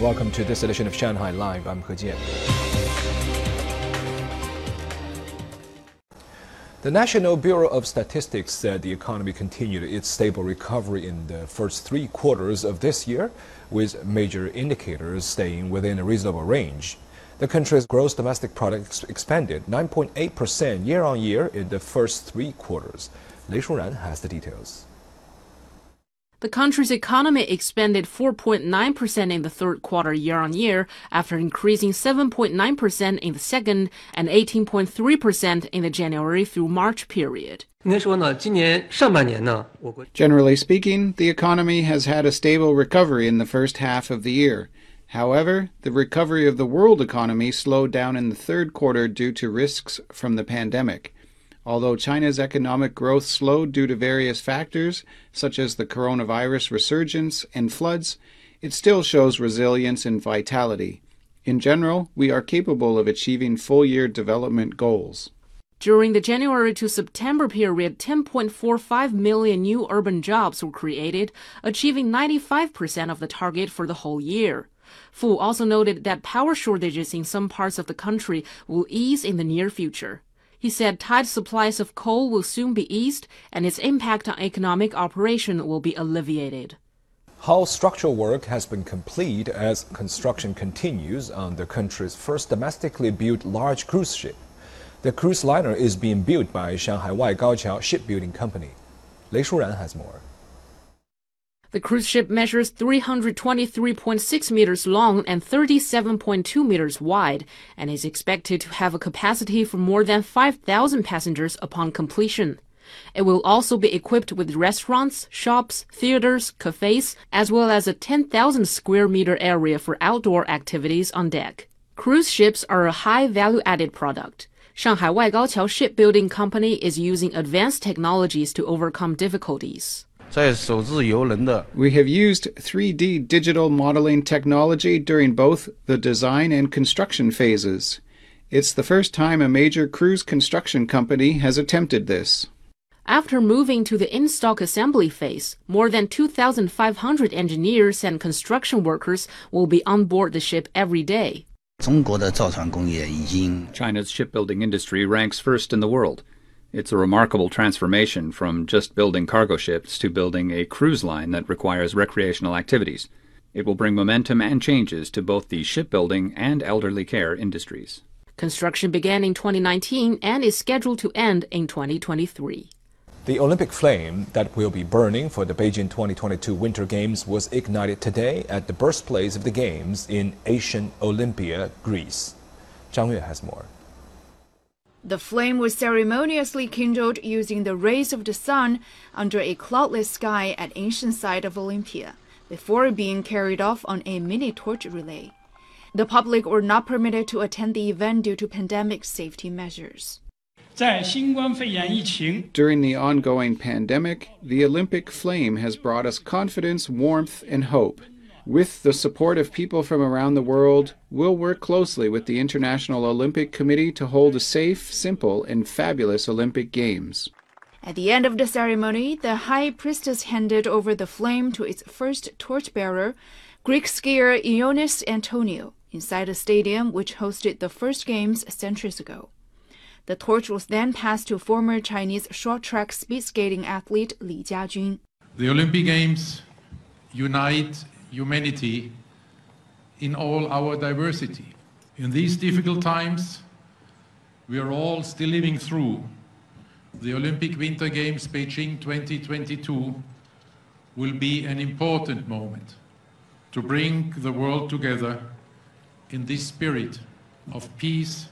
Welcome to this edition of Shanghai Live. I'm He Jian. The National Bureau of Statistics said the economy continued its stable recovery in the first three quarters of this year, with major indicators staying within a reasonable range. The country's gross domestic product expanded 9.8% year on year in the first three quarters. Lei Shuran has the details. The country's economy expanded 4.9% in the third quarter year on year after increasing 7.9% in the second and 18.3% in the January through March period. Generally speaking, the economy has had a stable recovery in the first half of the year. However, the recovery of the world economy slowed down in the third quarter due to risks from the pandemic. Although China's economic growth slowed due to various factors, such as the coronavirus resurgence and floods, it still shows resilience and vitality. In general, we are capable of achieving full year development goals. During the January to September period, 10.45 million new urban jobs were created, achieving 95% of the target for the whole year. Fu also noted that power shortages in some parts of the country will ease in the near future. He said tight supplies of coal will soon be eased and its impact on economic operation will be alleviated. Hull structural work has been complete as construction continues on the country's first domestically built large cruise ship. The cruise liner is being built by Shanghai Waigaoqiao Shipbuilding Company. Lei Shuran has more. The cruise ship measures 323.6 meters long and 37.2 meters wide and is expected to have a capacity for more than 5,000 passengers upon completion. It will also be equipped with restaurants, shops, theaters, cafes, as well as a 10,000 square meter area for outdoor activities on deck. Cruise ships are a high value added product. Shanghai Waigaoqiao Shipbuilding Company is using advanced technologies to overcome difficulties. We have used 3D digital modeling technology during both the design and construction phases. It's the first time a major cruise construction company has attempted this. After moving to the in-stock assembly phase, more than 2,500 engineers and construction workers will be on board the ship every day. China's shipbuilding industry ranks first in the world. It's a remarkable transformation from just building cargo ships to building a cruise line that requires recreational activities. It will bring momentum and changes to both the shipbuilding and elderly care industries. Construction began in 2019 and is scheduled to end in 2023. The Olympic flame that will be burning for the Beijing 2022 Winter Games was ignited today at the birthplace of the Games in Ancient Olympia, Greece. Zhang Yue has more. The flame was ceremoniously kindled using the rays of the sun under a cloudless sky at ancient site of Olympia, before being carried off on a mini torch relay. The public were not permitted to attend the event due to pandemic safety measures. During the ongoing pandemic, the Olympic flame has brought us confidence, warmth, and hope. With the support of people from around the world, we'll work closely with the International Olympic Committee to hold a safe, simple, and fabulous Olympic Games. At the end of the ceremony, the high priestess handed over the flame to its first torchbearer, Greek skier Ioannis Antoniou, inside a stadium which hosted the first games centuries ago. The torch was then passed to former Chinese short track speed skating athlete Li Jiajun. The Olympic Games unite humanity in all our diversity. In these difficult times, we are all still living through. The Olympic Winter Games Beijing 2022 will be an important moment to bring the world together in this spirit of peace,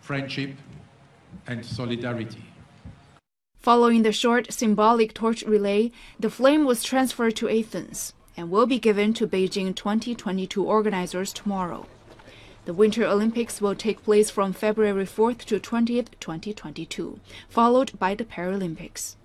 friendship, and solidarity. Following the short symbolic torch relay, the flame was transferred to Athens and will be given to Beijing 2022 organizers tomorrow. The Winter Olympics will take place from February 4th to 20th, 2022, followed by the Paralympics.